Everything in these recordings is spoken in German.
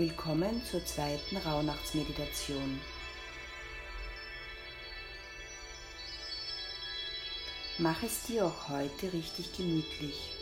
Willkommen zur zweiten Rauhnachtsmeditation. Mach es dir auch heute richtig gemütlich.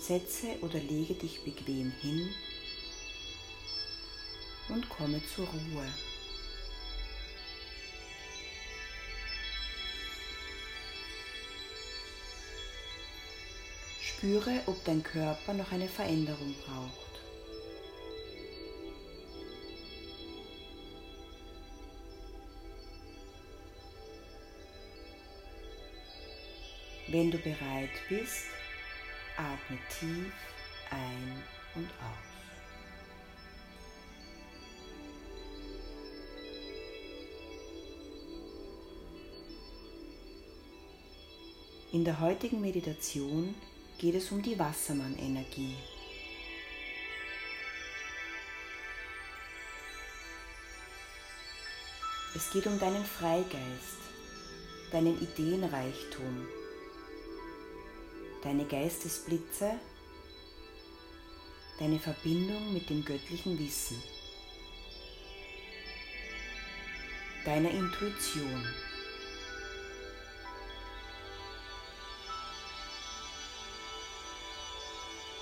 Setze oder lege dich bequem hin und komme zur Ruhe. Spüre, ob dein Körper noch eine Veränderung braucht. Wenn du bereit bist, atme tief ein und aus. In der heutigen Meditation geht es um die Wassermann-Energie. Es geht um deinen Freigeist, deinen Ideenreichtum, deine Geistesblitze, deine Verbindung mit dem göttlichen Wissen, deiner Intuition.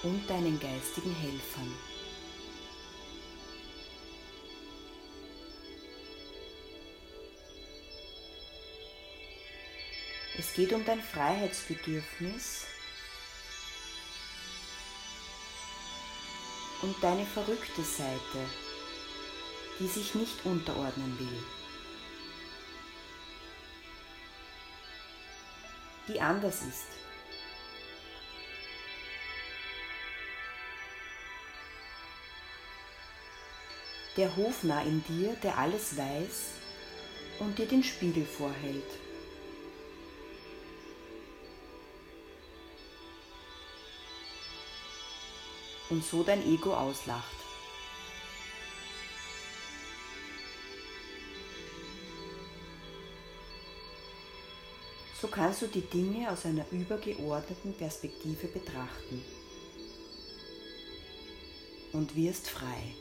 Und deinen geistigen Helfern. Es geht um dein Freiheitsbedürfnis und deine verrückte Seite, die sich nicht unterordnen will, die anders ist. Der Hofnarr in dir, der alles weiß und dir den Spiegel vorhält. Und so dein Ego auslacht. So kannst du die Dinge aus einer übergeordneten Perspektive betrachten und wirst frei.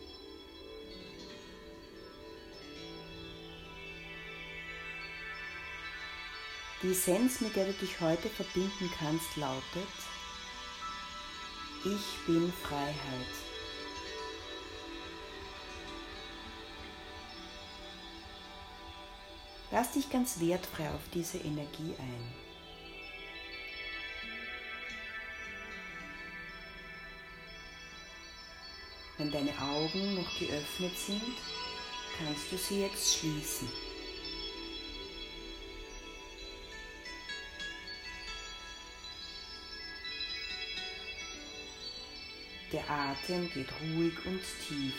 Die Essenz, mit der du dich heute verbinden kannst, lautet, ich bin Freiheit. Lass dich ganz wertfrei auf diese Energie ein. Wenn deine Augen noch geöffnet sind, kannst du sie jetzt schließen. Der Atem geht ruhig und tief.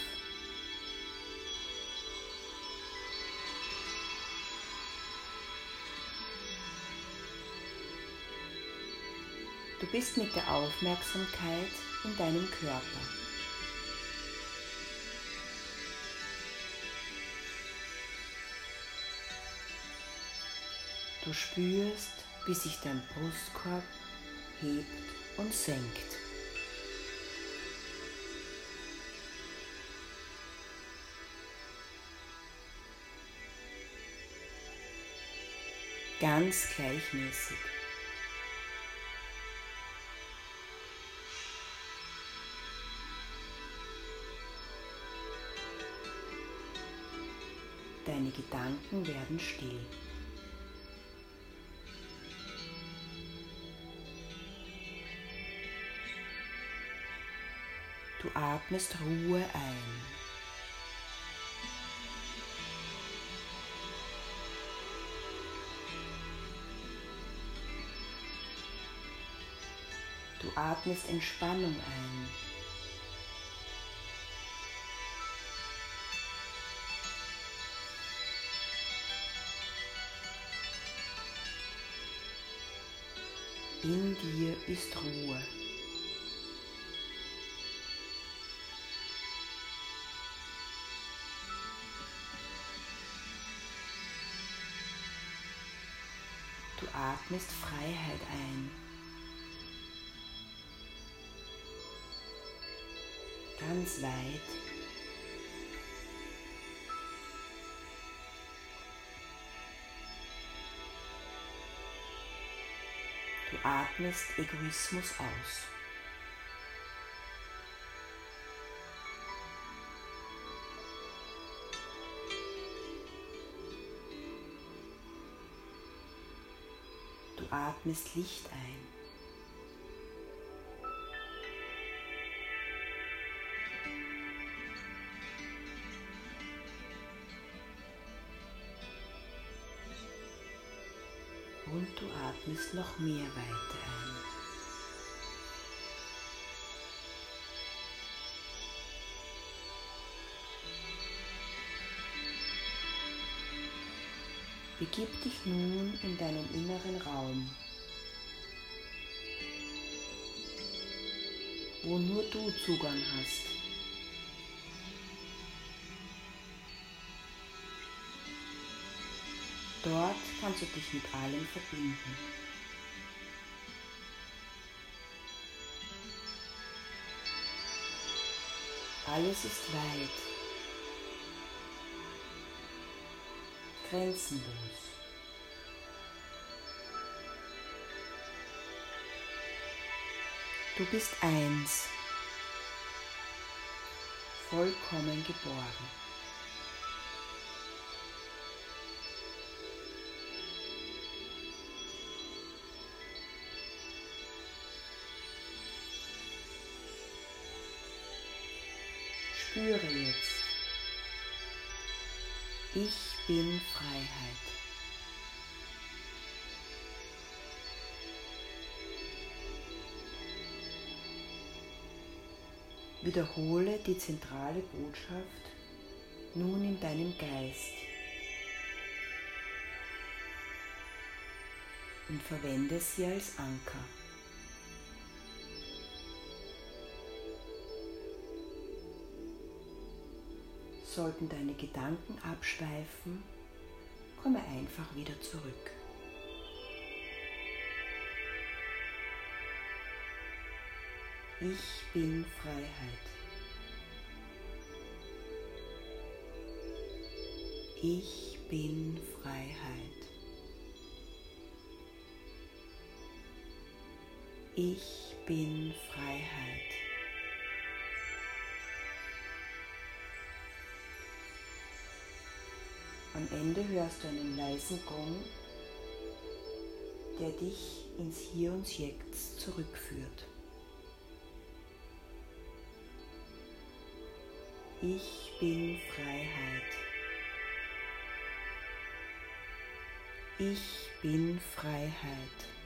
Du bist mit der Aufmerksamkeit in deinem Körper. Du spürst, wie sich dein Brustkorb hebt und senkt. Ganz gleichmäßig. Deine Gedanken werden still. Du atmest Ruhe ein. Atmest Entspannung ein. In dir ist Ruhe. Du atmest Freiheit ein. Ganz weit. Du atmest Egoismus aus. Du atmest Licht ein. Noch mehr Weite ein. Begib dich nun in deinen inneren Raum, wo nur du Zugang hast. Dort kannst du dich mit allem verbinden. Alles ist weit, grenzenlos. Du bist eins, vollkommen geborgen. Spüre jetzt, ich bin Freiheit. Wiederhole die zentrale Botschaft nun in deinem Geist und verwende sie als Anker. Sollten deine Gedanken abschweifen, komme einfach wieder zurück. Ich bin Freiheit. Ich bin Freiheit. Ich bin Freiheit. Am Ende hörst du einen leisen Gong, der dich ins Hier und Jetzt zurückführt. Ich bin Freiheit. Ich bin Freiheit.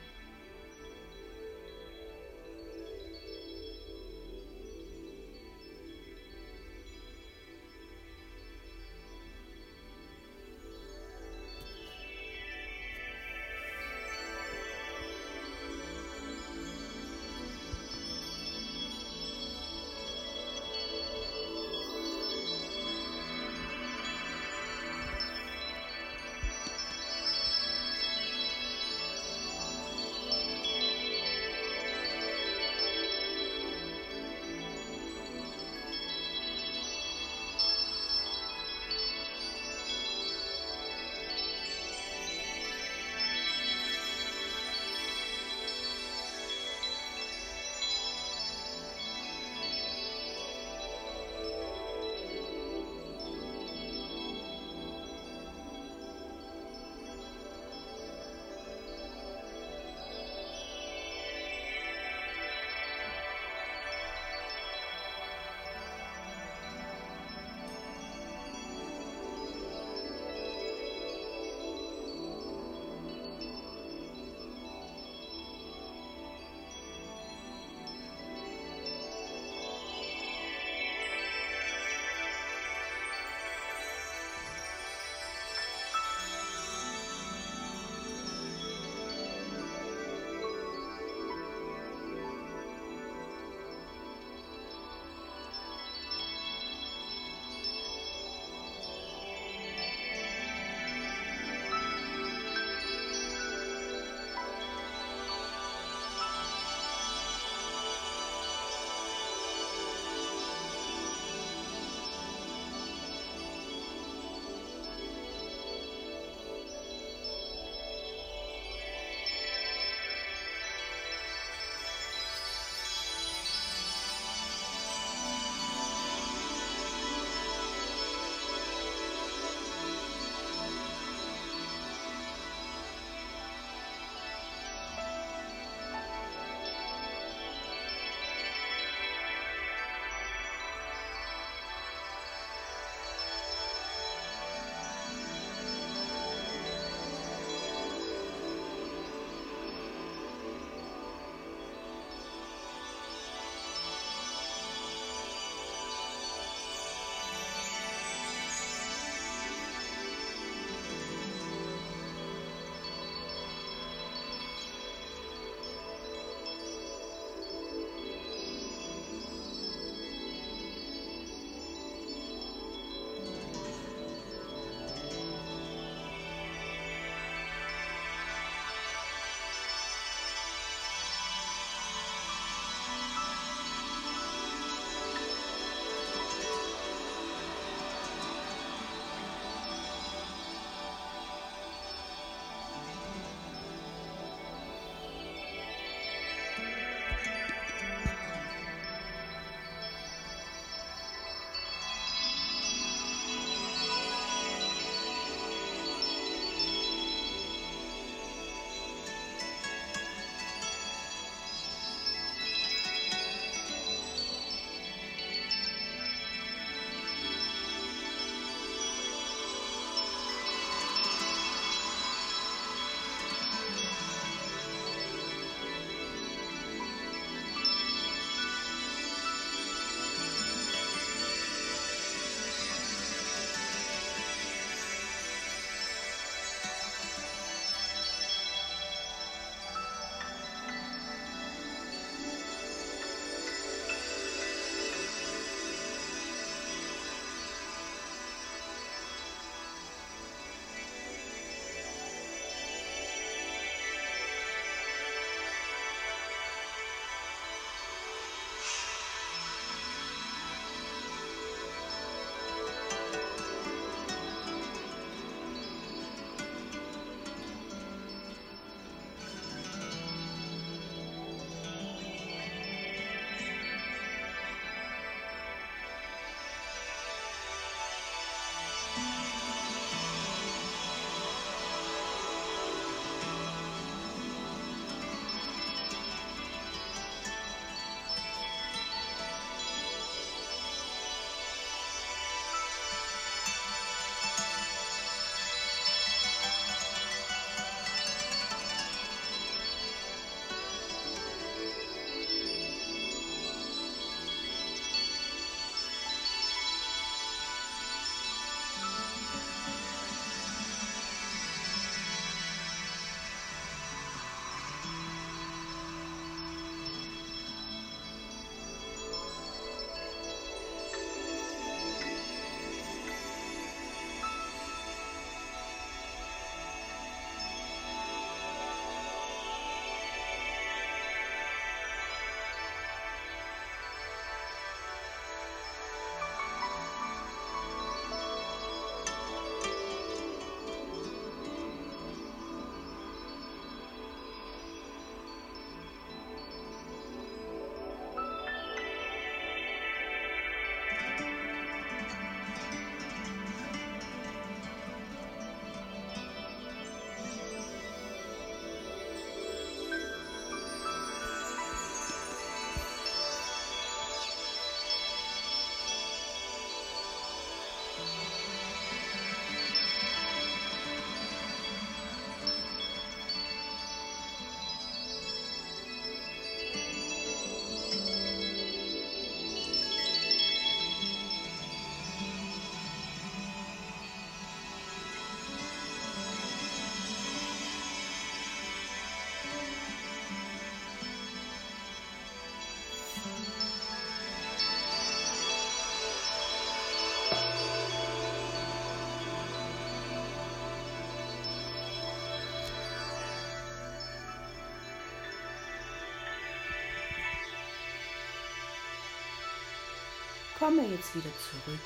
Komme jetzt wieder zurück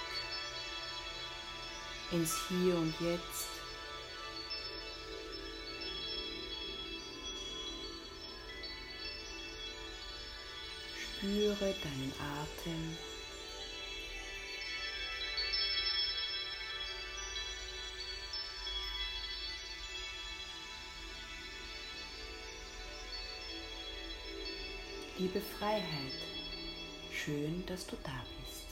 ins Hier und Jetzt. Spüre deinen Atem. Liebe Freiheit, schön, dass du da bist.